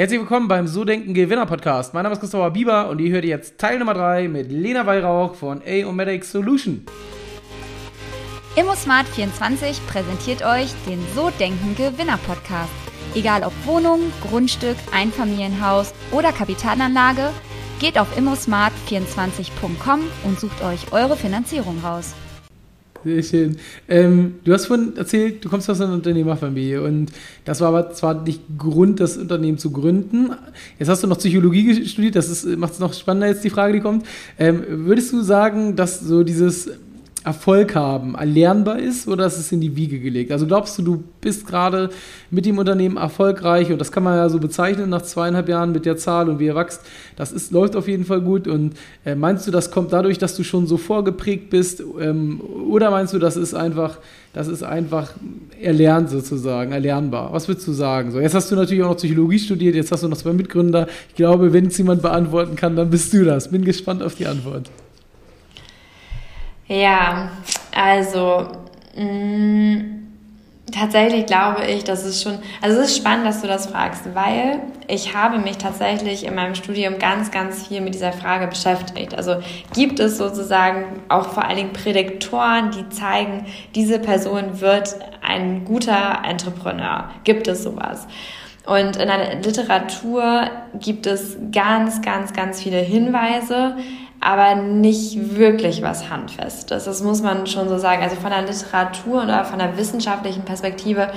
Herzlich willkommen beim So Denken Gewinner Podcast. Mein Name ist Christopher Bieber und ihr hört jetzt Teil Nummer 3 mit Lena Weihrauch von Aomedic Solution. ImmoSmart24 präsentiert euch den So Denken Gewinner Podcast. Egal ob Wohnung, Grundstück, Einfamilienhaus oder Kapitalanlage, geht auf immosmart24.com und sucht euch eure Finanzierung raus. Sehr schön. Ähm, du hast vorhin erzählt, du kommst aus einer Unternehmerfamilie und das war aber zwar nicht Grund, das Unternehmen zu gründen. Jetzt hast du noch Psychologie studiert, das macht es noch spannender jetzt die Frage, die kommt. Ähm, würdest du sagen, dass so dieses Erfolg haben erlernbar ist oder ist es in die Wiege gelegt? Also glaubst du, du bist gerade mit dem Unternehmen erfolgreich und das kann man ja so bezeichnen nach zweieinhalb Jahren mit der Zahl und wie ihr wächst, das ist, läuft auf jeden Fall gut und äh, meinst du, das kommt dadurch, dass du schon so vorgeprägt bist ähm, oder meinst du, das ist einfach, das ist einfach erlernt sozusagen, erlernbar? Was würdest du sagen? So, jetzt hast du natürlich auch noch Psychologie studiert, jetzt hast du noch zwei Mitgründer. Ich glaube, wenn es jemand beantworten kann, dann bist du das. Bin gespannt auf die Antwort. Ja, also mh, mm, tatsächlich glaube ich, dass es schon, also es ist spannend, dass du das fragst, weil ich habe mich tatsächlich in meinem Studium ganz, ganz viel mit dieser Frage beschäftigt. Also gibt es sozusagen auch vor allen Dingen Prädiktoren, die zeigen, diese Person wird ein guter Entrepreneur? Gibt es sowas? Und in der Literatur gibt es ganz, ganz, ganz viele Hinweise, aber nicht wirklich was Handfestes. Das muss man schon so sagen. Also von der Literatur oder von der wissenschaftlichen Perspektive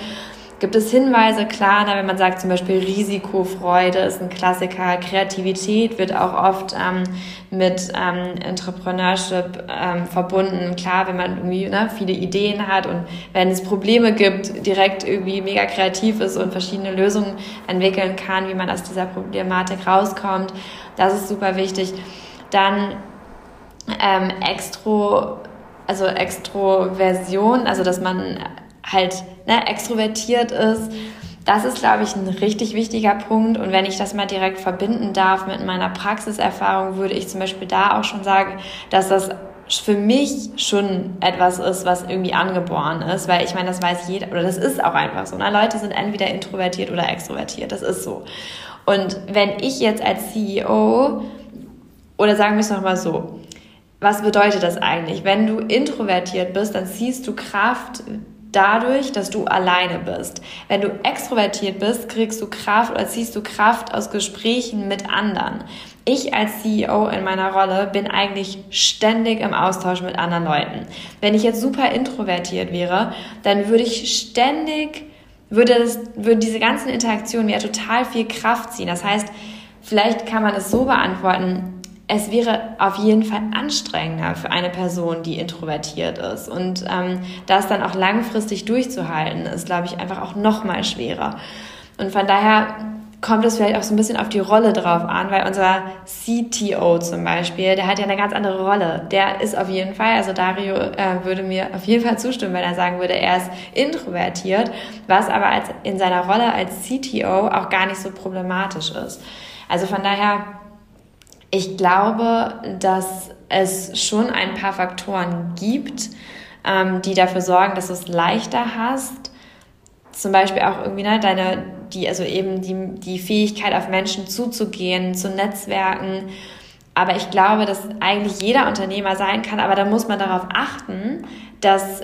gibt es Hinweise, klar, wenn man sagt zum Beispiel Risikofreude ist ein Klassiker, Kreativität wird auch oft ähm, mit ähm, Entrepreneurship ähm, verbunden. Klar, wenn man irgendwie ne, viele Ideen hat und wenn es Probleme gibt, direkt irgendwie mega kreativ ist und verschiedene Lösungen entwickeln kann, wie man aus dieser Problematik rauskommt. Das ist super wichtig. Dann ähm, Extro, also Extroversion, also dass man halt ne, extrovertiert ist. Das ist, glaube ich, ein richtig wichtiger Punkt. Und wenn ich das mal direkt verbinden darf mit meiner Praxiserfahrung, würde ich zum Beispiel da auch schon sagen, dass das für mich schon etwas ist, was irgendwie angeboren ist, weil ich meine, das weiß jeder, oder das ist auch einfach so. Ne? Leute sind entweder introvertiert oder extrovertiert, das ist so. Und wenn ich jetzt als CEO oder sagen wir es nochmal so. Was bedeutet das eigentlich? Wenn du introvertiert bist, dann ziehst du Kraft dadurch, dass du alleine bist. Wenn du extrovertiert bist, kriegst du Kraft oder ziehst du Kraft aus Gesprächen mit anderen. Ich als CEO in meiner Rolle bin eigentlich ständig im Austausch mit anderen Leuten. Wenn ich jetzt super introvertiert wäre, dann würde ich ständig, würde, das, würde diese ganzen Interaktionen mir total viel Kraft ziehen. Das heißt, vielleicht kann man es so beantworten, es wäre auf jeden Fall anstrengender für eine Person, die introvertiert ist. Und ähm, das dann auch langfristig durchzuhalten, ist, glaube ich, einfach auch noch mal schwerer. Und von daher kommt es vielleicht auch so ein bisschen auf die Rolle drauf an, weil unser CTO zum Beispiel, der hat ja eine ganz andere Rolle. Der ist auf jeden Fall, also Dario äh, würde mir auf jeden Fall zustimmen, wenn er sagen würde, er ist introvertiert, was aber als, in seiner Rolle als CTO auch gar nicht so problematisch ist. Also von daher ich glaube, dass es schon ein paar Faktoren gibt, ähm, die dafür sorgen, dass du es leichter hast. Zum Beispiel auch irgendwie ne, deine, die, also eben die, die Fähigkeit, auf Menschen zuzugehen, zu netzwerken. Aber ich glaube, dass eigentlich jeder Unternehmer sein kann, aber da muss man darauf achten, dass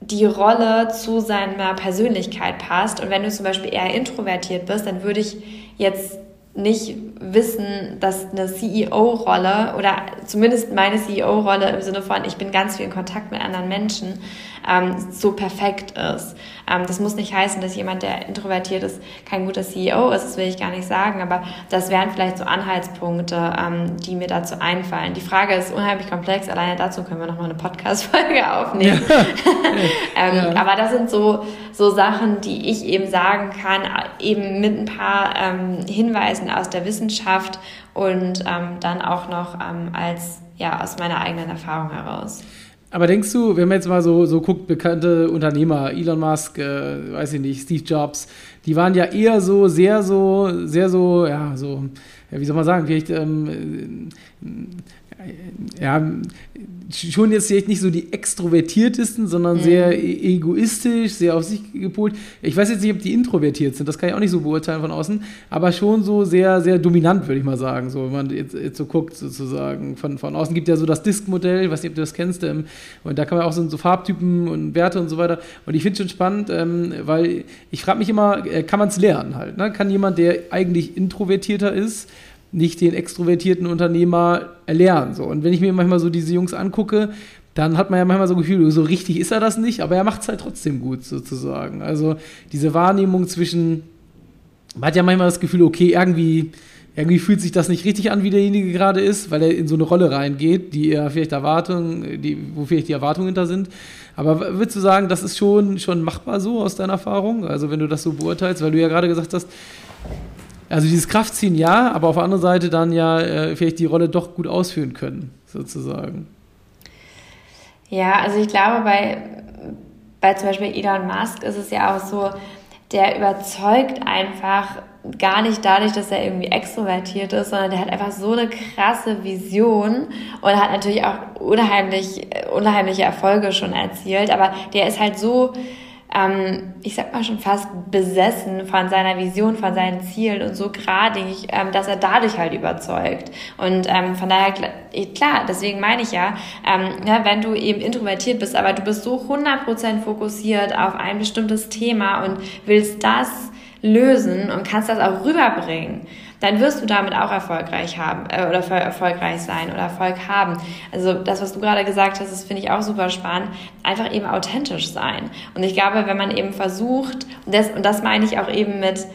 die Rolle zu seiner Persönlichkeit passt. Und wenn du zum Beispiel eher introvertiert bist, dann würde ich jetzt nicht wissen, dass eine CEO-Rolle oder zumindest meine CEO-Rolle im Sinne von, ich bin ganz viel in Kontakt mit anderen Menschen, ähm, so perfekt ist. Ähm, das muss nicht heißen, dass jemand, der introvertiert ist, kein guter CEO ist, das will ich gar nicht sagen, aber das wären vielleicht so Anhaltspunkte, ähm, die mir dazu einfallen. Die Frage ist unheimlich komplex, alleine dazu können wir nochmal eine Podcast-Folge aufnehmen. Ja. ähm, ja. Aber das sind so, so Sachen, die ich eben sagen kann, eben mit ein paar ähm, Hinweisen aus der Wissenschaft und ähm, dann auch noch ähm, als ja aus meiner eigenen Erfahrung heraus. Aber denkst du, wenn man jetzt mal so, so guckt, bekannte Unternehmer, Elon Musk, äh, weiß ich nicht, Steve Jobs, die waren ja eher so, sehr so, sehr so, ja, so wie soll man sagen, vielleicht ähm, ja, schon jetzt vielleicht nicht so die extrovertiertesten, sondern mhm. sehr e-, egoistisch, sehr auf sich gepolt. Ich weiß jetzt nicht, ob die introvertiert sind, das kann ich auch nicht so beurteilen von außen, aber schon so sehr, sehr dominant, würde ich mal sagen, so, wenn man jetzt, jetzt so guckt, sozusagen. Von, von außen gibt ja so das Disk-Modell, ich weiß nicht, ob du das kennst, ähm, und da kann man auch so, so Farbtypen und Werte und so weiter. Und ich finde es schon spannend, ähm, weil ich frage mich immer, äh, kann man es lernen halt? Ne? Kann jemand, der eigentlich introvertierter ist, nicht den extrovertierten Unternehmer erlernen. So. Und wenn ich mir manchmal so diese Jungs angucke, dann hat man ja manchmal so Gefühl, so richtig ist er das nicht, aber er macht es halt trotzdem gut, sozusagen. Also diese Wahrnehmung zwischen, man hat ja manchmal das Gefühl, okay, irgendwie, irgendwie fühlt sich das nicht richtig an, wie derjenige gerade ist, weil er in so eine Rolle reingeht, die er vielleicht Erwartungen, die, wo vielleicht die Erwartungen hinter sind. Aber würdest du sagen, das ist schon, schon machbar so aus deiner Erfahrung? Also wenn du das so beurteilst, weil du ja gerade gesagt hast, also dieses Kraftziehen ja, aber auf der anderen Seite dann ja äh, vielleicht die Rolle doch gut ausführen können, sozusagen. Ja, also ich glaube, bei, bei zum Beispiel Elon Musk ist es ja auch so, der überzeugt einfach gar nicht dadurch, dass er irgendwie extrovertiert ist, sondern der hat einfach so eine krasse Vision und hat natürlich auch unheimlich, unheimliche Erfolge schon erzielt, aber der ist halt so ähm, ich sag mal schon fast besessen von seiner Vision, von seinen Zielen und so gradig, ähm, dass er dadurch halt überzeugt. Und ähm, von daher, klar, deswegen meine ich ja, ähm, ja, wenn du eben introvertiert bist, aber du bist so 100% fokussiert auf ein bestimmtes Thema und willst das lösen und kannst das auch rüberbringen, dann wirst du damit auch erfolgreich haben äh, oder erfolgreich sein oder Erfolg haben. Also das, was du gerade gesagt hast, das finde ich auch super spannend. Einfach eben authentisch sein. Und ich glaube, wenn man eben versucht, und das, und das meine ich auch eben mit,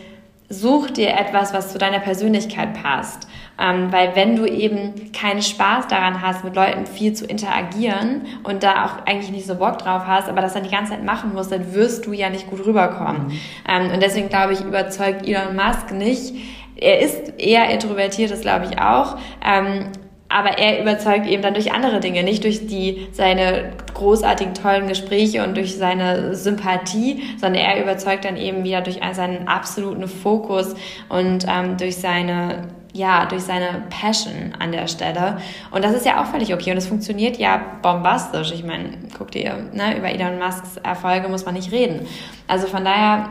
such dir etwas, was zu deiner Persönlichkeit passt. Ähm, weil wenn du eben keinen Spaß daran hast, mit Leuten viel zu interagieren und da auch eigentlich nicht so Bock drauf hast, aber das dann die ganze Zeit machen musst, dann wirst du ja nicht gut rüberkommen. Mhm. Ähm, und deswegen glaube ich, überzeugt Elon Musk nicht, er ist eher introvertiert, das glaube ich auch. Ähm, aber er überzeugt eben dann durch andere Dinge, nicht durch die, seine großartigen, tollen Gespräche und durch seine Sympathie, sondern er überzeugt dann eben wieder durch seinen absoluten Fokus und ähm, durch seine ja, durch seine Passion an der Stelle. Und das ist ja auch völlig okay. Und es funktioniert ja bombastisch. Ich meine, guck dir, ne, über Elon Musks Erfolge muss man nicht reden. Also von daher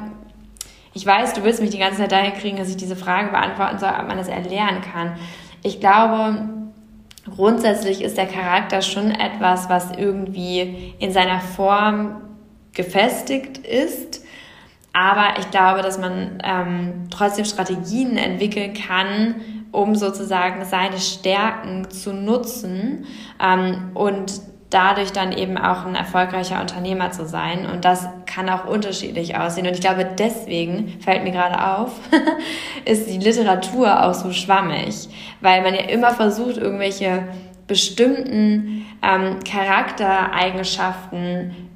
ich weiß, du willst mich die ganze Zeit dahin kriegen, dass ich diese Frage beantworten soll, ob man das erlernen kann. Ich glaube, grundsätzlich ist der Charakter schon etwas, was irgendwie in seiner Form gefestigt ist. Aber ich glaube, dass man ähm, trotzdem Strategien entwickeln kann, um sozusagen seine Stärken zu nutzen ähm, und dadurch dann eben auch ein erfolgreicher Unternehmer zu sein. Und das kann auch unterschiedlich aussehen. Und ich glaube, deswegen fällt mir gerade auf, ist die Literatur auch so schwammig, weil man ja immer versucht, irgendwelche bestimmten ähm, Charaktereigenschaften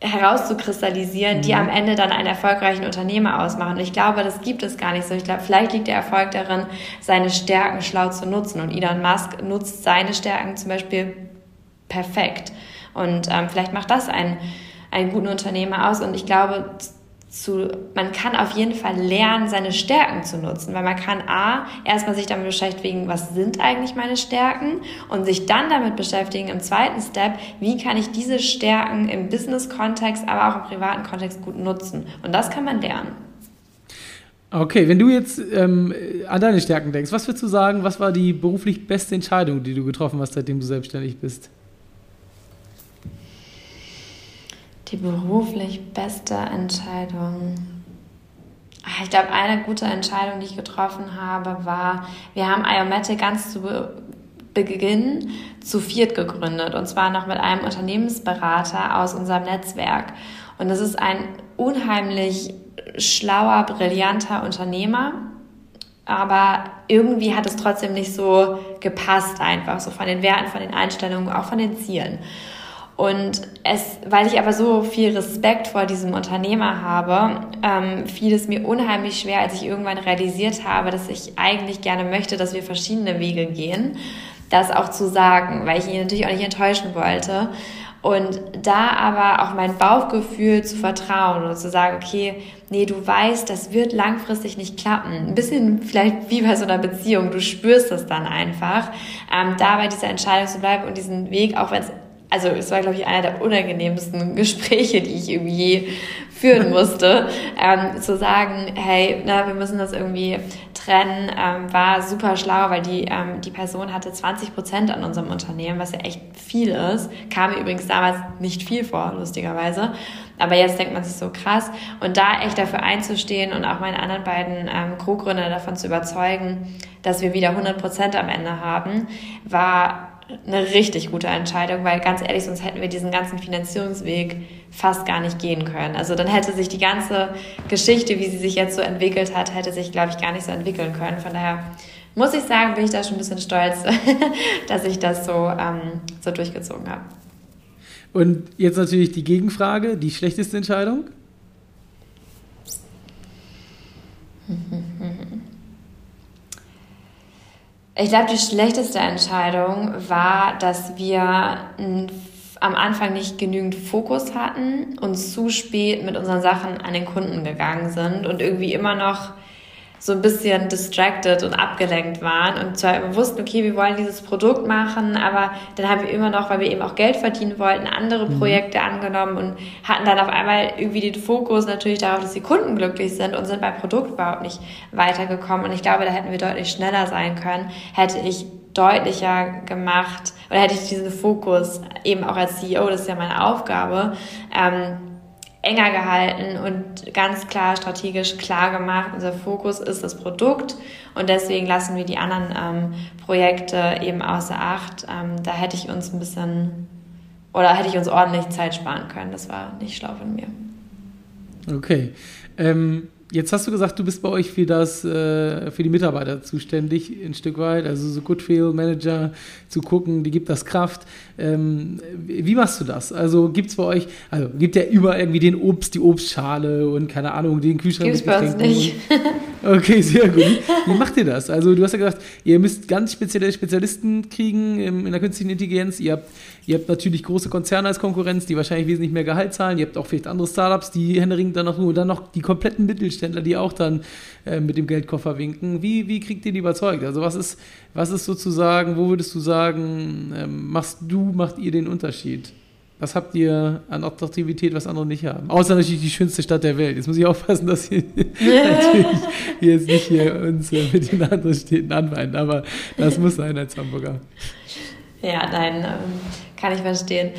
herauszukristallisieren, mhm. die am Ende dann einen erfolgreichen Unternehmer ausmachen. Und ich glaube, das gibt es gar nicht so. Ich glaube, vielleicht liegt der Erfolg darin, seine Stärken schlau zu nutzen. Und Elon Musk nutzt seine Stärken zum Beispiel perfekt. Und ähm, vielleicht macht das einen, einen guten Unternehmer aus. Und ich glaube, zu, man kann auf jeden Fall lernen, seine Stärken zu nutzen, weil man kann A, erstmal sich damit beschäftigen, was sind eigentlich meine Stärken und sich dann damit beschäftigen im zweiten Step, wie kann ich diese Stärken im Business-Kontext, aber auch im privaten Kontext gut nutzen. Und das kann man lernen. Okay, wenn du jetzt ähm, an deine Stärken denkst, was würdest du sagen, was war die beruflich beste Entscheidung, die du getroffen hast, seitdem du selbstständig bist? Die beruflich beste Entscheidung. Ah, ich glaube, eine gute Entscheidung, die ich getroffen habe, war, wir haben Iomatic ganz zu Beginn zu viert gegründet und zwar noch mit einem Unternehmensberater aus unserem Netzwerk. Und das ist ein unheimlich schlauer, brillanter Unternehmer, aber irgendwie hat es trotzdem nicht so gepasst einfach, so von den Werten, von den Einstellungen, auch von den Zielen. Und es, weil ich aber so viel Respekt vor diesem Unternehmer habe, ähm, fiel es mir unheimlich schwer, als ich irgendwann realisiert habe, dass ich eigentlich gerne möchte, dass wir verschiedene Wege gehen, das auch zu sagen, weil ich ihn natürlich auch nicht enttäuschen wollte. Und da aber auch mein Bauchgefühl zu vertrauen und zu sagen, okay, nee, du weißt, das wird langfristig nicht klappen. Ein bisschen vielleicht wie bei so einer Beziehung, du spürst das dann einfach. Ähm, da bei dieser Entscheidung zu bleiben und diesen Weg, auch wenn es also es war, glaube ich, einer der unangenehmsten Gespräche, die ich irgendwie je führen musste, ähm, zu sagen, hey, na, wir müssen das irgendwie trennen, ähm, war super schlau, weil die, ähm, die Person hatte 20 Prozent an unserem Unternehmen, was ja echt viel ist. Kam mir übrigens damals nicht viel vor, lustigerweise. Aber jetzt denkt man sich so krass. Und da echt dafür einzustehen und auch meine anderen beiden ähm, Co-Gründer davon zu überzeugen, dass wir wieder 100 Prozent am Ende haben, war eine richtig gute Entscheidung, weil ganz ehrlich, sonst hätten wir diesen ganzen Finanzierungsweg fast gar nicht gehen können. Also dann hätte sich die ganze Geschichte, wie sie sich jetzt so entwickelt hat, hätte sich, glaube ich, gar nicht so entwickeln können. Von daher muss ich sagen, bin ich da schon ein bisschen stolz, dass ich das so, ähm, so durchgezogen habe. Und jetzt natürlich die Gegenfrage, die schlechteste Entscheidung? Ich glaube, die schlechteste Entscheidung war, dass wir am Anfang nicht genügend Fokus hatten und zu spät mit unseren Sachen an den Kunden gegangen sind und irgendwie immer noch so ein bisschen distracted und abgelenkt waren und zwar wussten, okay, wir wollen dieses Produkt machen, aber dann haben wir immer noch, weil wir eben auch Geld verdienen wollten, andere mhm. Projekte angenommen und hatten dann auf einmal irgendwie den Fokus natürlich darauf, dass die Kunden glücklich sind und sind beim Produkt überhaupt nicht weitergekommen und ich glaube, da hätten wir deutlich schneller sein können, hätte ich deutlicher gemacht oder hätte ich diesen Fokus eben auch als CEO, das ist ja meine Aufgabe, ähm, enger gehalten und ganz klar strategisch klar gemacht. Unser Fokus ist das Produkt und deswegen lassen wir die anderen ähm, Projekte eben außer Acht. Ähm, da hätte ich uns ein bisschen oder hätte ich uns ordentlich Zeit sparen können. Das war nicht schlau von mir. Okay. Ähm, Jetzt hast du gesagt, du bist bei euch für das, äh, für die Mitarbeiter zuständig, ein Stück weit, also so Goodfeel Manager zu gucken, die gibt das Kraft. Ähm, wie machst du das? Also gibt es bei euch, also gibt ja über irgendwie den Obst, die Obstschale und keine Ahnung, den Kühlschrank Gibt's bei uns nicht. okay, sehr gut. Wie macht ihr das? Also du hast ja gesagt, ihr müsst ganz spezielle Spezialisten kriegen in der künstlichen Intelligenz. Ihr habt Ihr habt natürlich große Konzerne als Konkurrenz, die wahrscheinlich wesentlich mehr Gehalt zahlen. Ihr habt auch vielleicht andere Startups, die händeringend dann noch nur, dann noch die kompletten Mittelständler, die auch dann äh, mit dem Geldkoffer winken. Wie, wie kriegt ihr die überzeugt? Also was ist, was ist sozusagen, wo würdest du sagen, ähm, machst du, macht ihr den Unterschied? Was habt ihr an Attraktivität, was andere nicht haben? Außer natürlich die schönste Stadt der Welt. Jetzt muss ich aufpassen, dass wir natürlich jetzt nicht hier uns äh, mit den anderen Städten anweilen, aber das muss sein als Hamburger. Ja, nein, ähm, kann ich verstehen.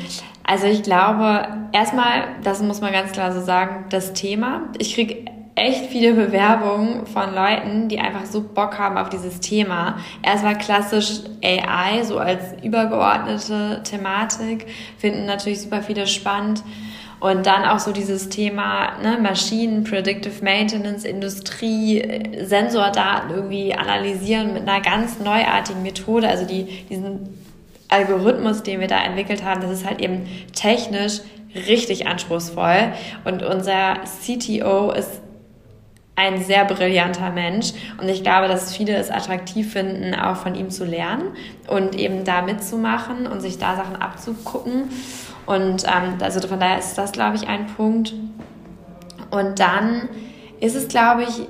Also ich glaube, erstmal, das muss man ganz klar so sagen, das Thema. Ich kriege echt viele Bewerbungen von Leuten, die einfach so Bock haben auf dieses Thema. Erstmal klassisch AI, so als übergeordnete Thematik, finden natürlich super viele spannend. Und dann auch so dieses Thema ne, Maschinen, Predictive Maintenance, Industrie, Sensordaten irgendwie analysieren mit einer ganz neuartigen Methode. Also die, diesen Algorithmus, den wir da entwickelt haben, das ist halt eben technisch richtig anspruchsvoll. Und unser CTO ist ein sehr brillanter Mensch und ich glaube, dass viele es attraktiv finden, auch von ihm zu lernen und eben da mitzumachen und sich da Sachen abzugucken. Und ähm, also von daher ist das, glaube ich, ein Punkt. Und dann ist es, glaube ich,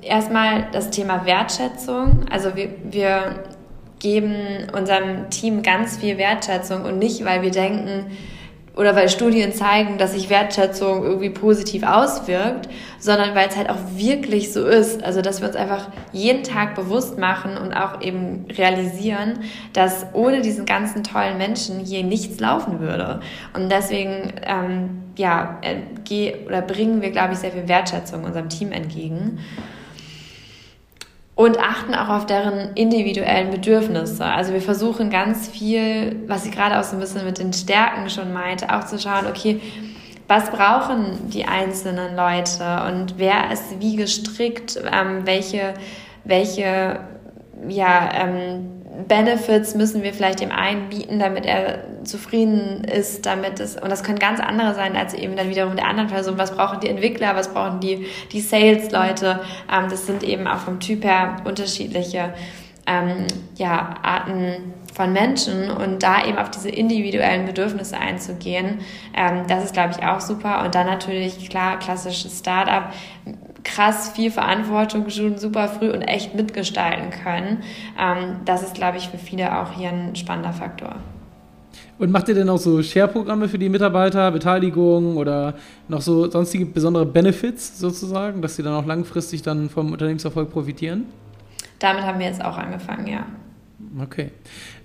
erstmal das Thema Wertschätzung. Also wir, wir geben unserem Team ganz viel Wertschätzung und nicht, weil wir denken oder weil Studien zeigen, dass sich Wertschätzung irgendwie positiv auswirkt, sondern weil es halt auch wirklich so ist. Also, dass wir uns einfach jeden Tag bewusst machen und auch eben realisieren, dass ohne diesen ganzen tollen Menschen hier nichts laufen würde. Und deswegen, ähm, ja, äh, oder bringen wir, glaube ich, sehr viel Wertschätzung unserem Team entgegen und achten auch auf deren individuellen Bedürfnisse. Also wir versuchen ganz viel, was ich gerade auch so ein bisschen mit den Stärken schon meinte, auch zu schauen, okay, was brauchen die einzelnen Leute und wer ist wie gestrickt, ähm, welche, welche ja, ähm, Benefits müssen wir vielleicht dem einen bieten, damit er zufrieden ist, damit es, und das können ganz andere sein als eben dann wiederum der anderen Person. Was brauchen die Entwickler, was brauchen die, die Sales-Leute? Ähm, das sind eben auch vom Typ her unterschiedliche ähm, ja, Arten von Menschen und da eben auf diese individuellen Bedürfnisse einzugehen, ähm, das ist, glaube ich, auch super. Und dann natürlich, klar, klassisches Startup, krass viel Verantwortung schon super früh und echt mitgestalten können. Ähm, das ist, glaube ich, für viele auch hier ein spannender Faktor. Und macht ihr denn auch so Share-Programme für die Mitarbeiter, Beteiligung oder noch so sonstige besondere Benefits sozusagen, dass sie dann auch langfristig dann vom Unternehmenserfolg profitieren? Damit haben wir jetzt auch angefangen, ja. Okay.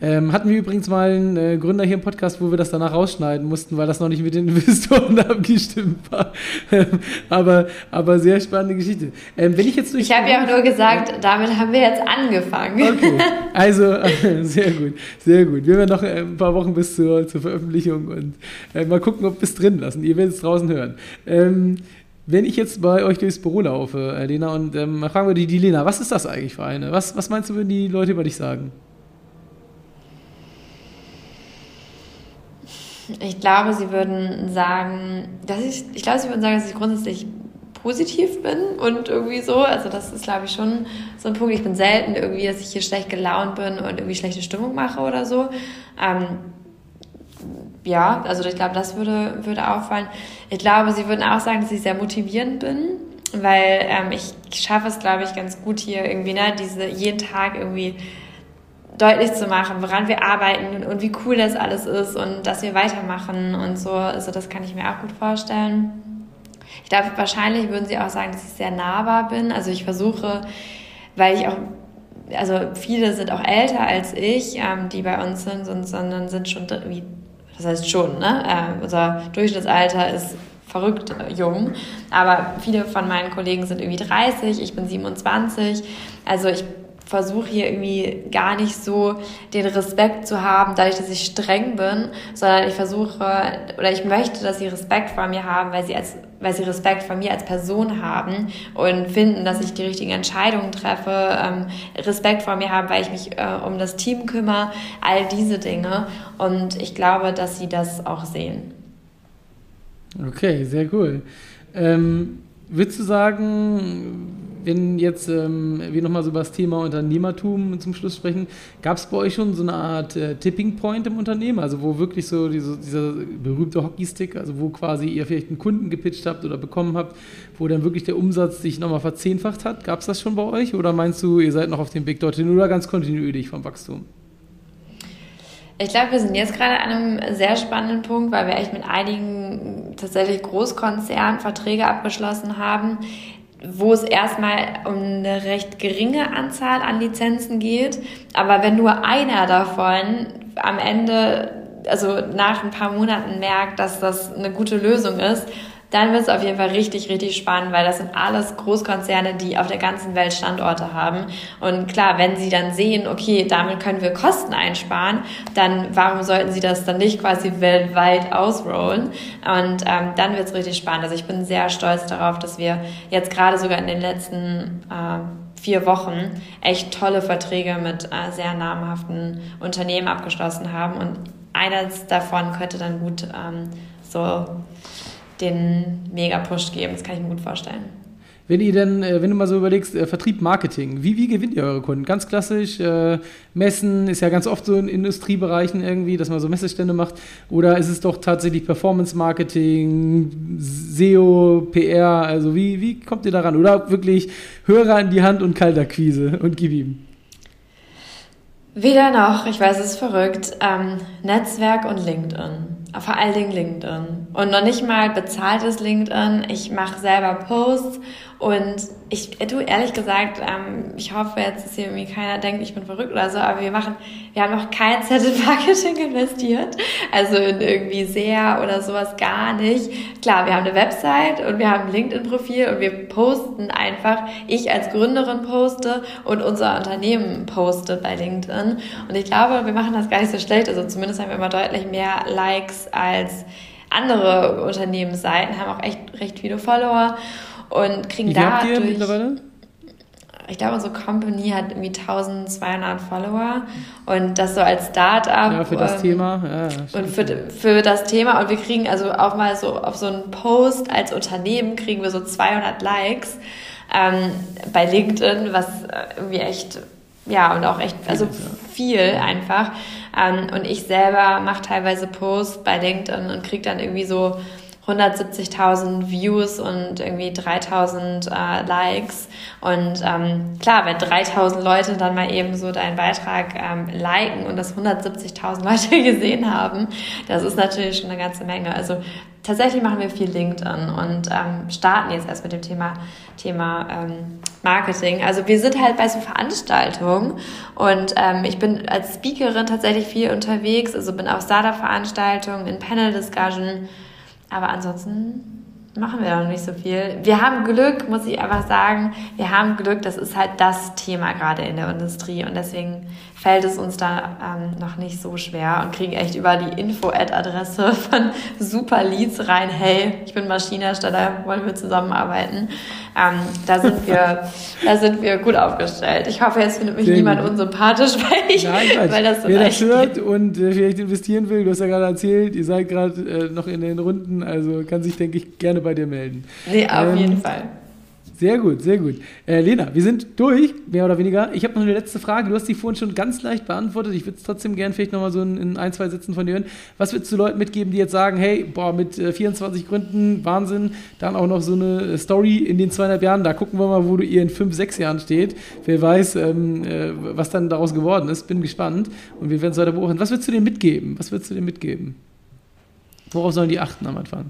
Ähm, hatten wir übrigens mal einen äh, Gründer hier im Podcast, wo wir das danach rausschneiden mussten, weil das noch nicht mit den Investoren abgestimmt war. aber, aber sehr spannende Geschichte. Ähm, wenn ich jetzt durch ich habe ja auch nur gesagt, damit haben wir jetzt angefangen. Okay. Also, äh, sehr gut, sehr gut. Wir werden noch äh, ein paar Wochen bis zur, zur Veröffentlichung und äh, mal gucken, ob wir es drin lassen. Ihr werdet es draußen hören. Ähm, wenn ich jetzt bei euch durchs Büro laufe, äh, Lena, und ähm, fragen wir die, die Lena, was ist das eigentlich für eine? Was, was meinst du, würden die Leute über dich sagen? Ich glaube, sie würden sagen, dass ich, ich glaube, sie würden sagen, dass ich grundsätzlich positiv bin und irgendwie so. Also das ist, glaube ich, schon so ein Punkt. Ich bin selten irgendwie, dass ich hier schlecht gelaunt bin und irgendwie schlechte Stimmung mache oder so. Ähm, ja, also ich glaube, das würde, würde auffallen. Ich glaube, sie würden auch sagen, dass ich sehr motivierend bin, weil ähm, ich schaffe es, glaube ich, ganz gut hier irgendwie, ne, diese jeden Tag irgendwie deutlich zu machen, woran wir arbeiten und wie cool das alles ist und dass wir weitermachen und so. Also das kann ich mir auch gut vorstellen. Ich glaube, wahrscheinlich würden sie auch sagen, dass ich sehr nahbar bin. Also ich versuche, weil ich auch, also viele sind auch älter als ich, ähm, die bei uns sind, sondern sind schon wie, das heißt schon, ne? Äh, unser Durchschnittsalter ist verrückt jung. Aber viele von meinen Kollegen sind irgendwie 30, ich bin 27. Also ich versuche hier irgendwie gar nicht so den Respekt zu haben, dadurch, dass ich streng bin, sondern ich versuche oder ich möchte, dass sie Respekt vor mir haben, weil sie als weil sie Respekt vor mir als Person haben und finden, dass ich die richtigen Entscheidungen treffe, ähm, Respekt vor mir haben, weil ich mich äh, um das Team kümmere, all diese Dinge. Und ich glaube, dass sie das auch sehen. Okay, sehr cool. Ähm, würdest du sagen, wenn jetzt ähm, wir nochmal so über das Thema Unternehmertum zum Schluss sprechen, gab es bei euch schon so eine Art äh, Tipping Point im Unternehmen, also wo wirklich so diese, dieser berühmte Hockeystick, also wo quasi ihr vielleicht einen Kunden gepitcht habt oder bekommen habt, wo dann wirklich der Umsatz sich nochmal verzehnfacht hat? Gab es das schon bei euch oder meinst du, ihr seid noch auf dem Weg dorthin oder ganz kontinuierlich vom Wachstum? Ich glaube, wir sind jetzt gerade an einem sehr spannenden Punkt, weil wir echt mit einigen tatsächlich Großkonzernen Verträge abgeschlossen haben, wo es erstmal um eine recht geringe Anzahl an Lizenzen geht. Aber wenn nur einer davon am Ende, also nach ein paar Monaten merkt, dass das eine gute Lösung ist, dann wird es auf jeden Fall richtig, richtig spannend, weil das sind alles Großkonzerne, die auf der ganzen Welt Standorte haben. Und klar, wenn sie dann sehen, okay, damit können wir Kosten einsparen, dann warum sollten sie das dann nicht quasi weltweit ausrollen? Und ähm, dann wird es richtig spannend. Also ich bin sehr stolz darauf, dass wir jetzt gerade sogar in den letzten äh, vier Wochen echt tolle Verträge mit äh, sehr namhaften Unternehmen abgeschlossen haben. Und eines davon könnte dann gut ähm, so den Mega-Push geben. Das kann ich mir gut vorstellen. Wenn ihr denn, äh, wenn du mal so überlegst, äh, Vertrieb, Marketing, wie, wie gewinnt ihr eure Kunden? Ganz klassisch, äh, Messen ist ja ganz oft so in Industriebereichen irgendwie, dass man so Messestände macht. Oder ist es doch tatsächlich Performance Marketing, SEO, PR? Also wie, wie kommt ihr daran? Oder wirklich Hörer in die Hand und Kalterquise und gib ihm? Weder noch, ich weiß, es ist verrückt. Ähm, Netzwerk und LinkedIn vor allen Dingen LinkedIn. Und noch nicht mal bezahltes LinkedIn. Ich mache selber Posts und ich, du, ehrlich gesagt, ähm, ich hoffe jetzt, dass hier irgendwie keiner denkt, ich bin verrückt oder so, aber wir machen, wir haben noch kein in Marketing investiert. Also in irgendwie sehr oder sowas gar nicht. Klar, wir haben eine Website und wir haben ein LinkedIn-Profil und wir posten einfach, ich als Gründerin poste und unser Unternehmen postet bei LinkedIn. Und ich glaube, wir machen das gar nicht so schlecht. Also zumindest haben wir immer deutlich mehr Likes als andere Unternehmensseiten, haben auch echt recht viele Follower und kriegen Wie da durch, mittlerweile? Ich glaube, unsere Company hat irgendwie 1200 Follower und das so als Startup. Ja, für das ähm, Thema. Ja, und für, für das Thema. Und wir kriegen also auch mal so auf so einen Post als Unternehmen kriegen wir so 200 Likes ähm, bei LinkedIn, was äh, irgendwie echt ja, und auch echt, also viel einfach. Ähm, und ich selber mache teilweise Posts bei LinkedIn und kriege dann irgendwie so 170.000 Views und irgendwie 3.000 äh, Likes. Und ähm, klar, wenn 3.000 Leute dann mal eben so deinen Beitrag ähm, liken und das 170.000 Leute gesehen haben, das ist natürlich schon eine ganze Menge. Also tatsächlich machen wir viel LinkedIn und ähm, starten jetzt erst mit dem Thema, Thema ähm, Marketing. Also wir sind halt bei so Veranstaltungen und ähm, ich bin als Speakerin tatsächlich viel unterwegs, also bin auf Startup-Veranstaltungen, in Panel-Discussion, aber ansonsten machen wir noch nicht so viel. Wir haben Glück, muss ich einfach sagen. Wir haben Glück, das ist halt das Thema gerade in der Industrie und deswegen fällt es uns da ähm, noch nicht so schwer und kriegen echt über die Info-Ad-Adresse von Super Leads rein, hey, ich bin Maschinenhersteller, wollen wir zusammenarbeiten. Ähm, da, sind wir, da sind wir gut aufgestellt. Ich hoffe, jetzt findet mich Sehr niemand gut. unsympathisch, weil, ich, Nein, weil das so Wer das hört geht. und äh, vielleicht investieren will, du hast ja gerade erzählt, ihr seid gerade äh, noch in den Runden, also kann sich, denke ich, gerne bei dir melden. Nee, auf ähm, jeden Fall. Sehr gut, sehr gut. Äh, Lena, wir sind durch, mehr oder weniger. Ich habe noch eine letzte Frage. Du hast die vorhin schon ganz leicht beantwortet. Ich würde es trotzdem gerne vielleicht nochmal so in, in, ein, zwei Sätzen von dir hören. Was würdest du Leuten mitgeben, die jetzt sagen, hey, boah, mit äh, 24 Gründen, Wahnsinn, dann auch noch so eine Story in den zweieinhalb Jahren, da gucken wir mal, wo du ihr in fünf, sechs Jahren steht. Wer weiß, ähm, äh, was dann daraus geworden ist. Bin gespannt und wir werden es weiter beobachten. Was würdest du denen mitgeben? Was würdest du denen mitgeben? Worauf sollen die achten am Anfang?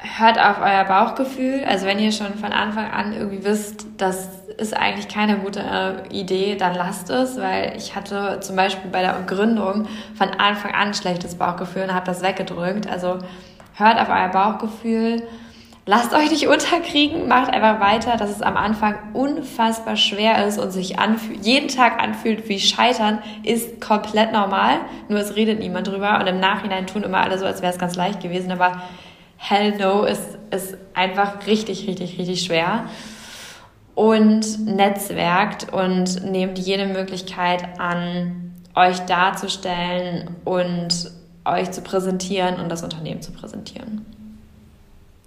Hört auf euer Bauchgefühl. Also wenn ihr schon von Anfang an irgendwie wisst, das ist eigentlich keine gute äh, Idee, dann lasst es, weil ich hatte zum Beispiel bei der Gründung von Anfang an schlechtes Bauchgefühl und habe das weggedrückt. Also hört auf euer Bauchgefühl. Lasst euch nicht unterkriegen, macht einfach weiter, dass es am Anfang unfassbar schwer ist und sich jeden Tag anfühlt wie Scheitern, ist komplett normal. Nur es redet niemand drüber und im Nachhinein tun immer alle so, als wäre es ganz leicht gewesen. Aber Hell No ist, ist einfach richtig, richtig, richtig schwer. Und netzwerkt und nehmt jede Möglichkeit an, euch darzustellen und euch zu präsentieren und das Unternehmen zu präsentieren.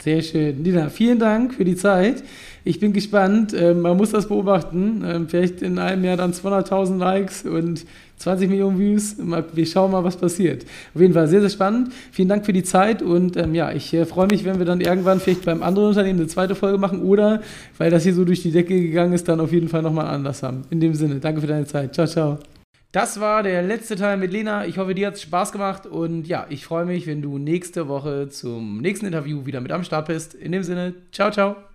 Sehr schön. Nina, vielen Dank für die Zeit. Ich bin gespannt. Ähm, man muss das beobachten. Ähm, vielleicht in einem Jahr dann 200.000 Likes und 20 Millionen Views. Wir schauen mal, was passiert. Auf jeden Fall sehr, sehr spannend. Vielen Dank für die Zeit und ähm, ja, ich äh, freue mich, wenn wir dann irgendwann vielleicht beim anderen Unternehmen eine zweite Folge machen oder, weil das hier so durch die Decke gegangen ist, dann auf jeden Fall nochmal anders haben. In dem Sinne, danke für deine Zeit. Ciao, ciao. Das war der letzte Teil mit Lena. Ich hoffe, dir hat es Spaß gemacht und ja, ich freue mich, wenn du nächste Woche zum nächsten Interview wieder mit am Start bist. In dem Sinne, ciao, ciao.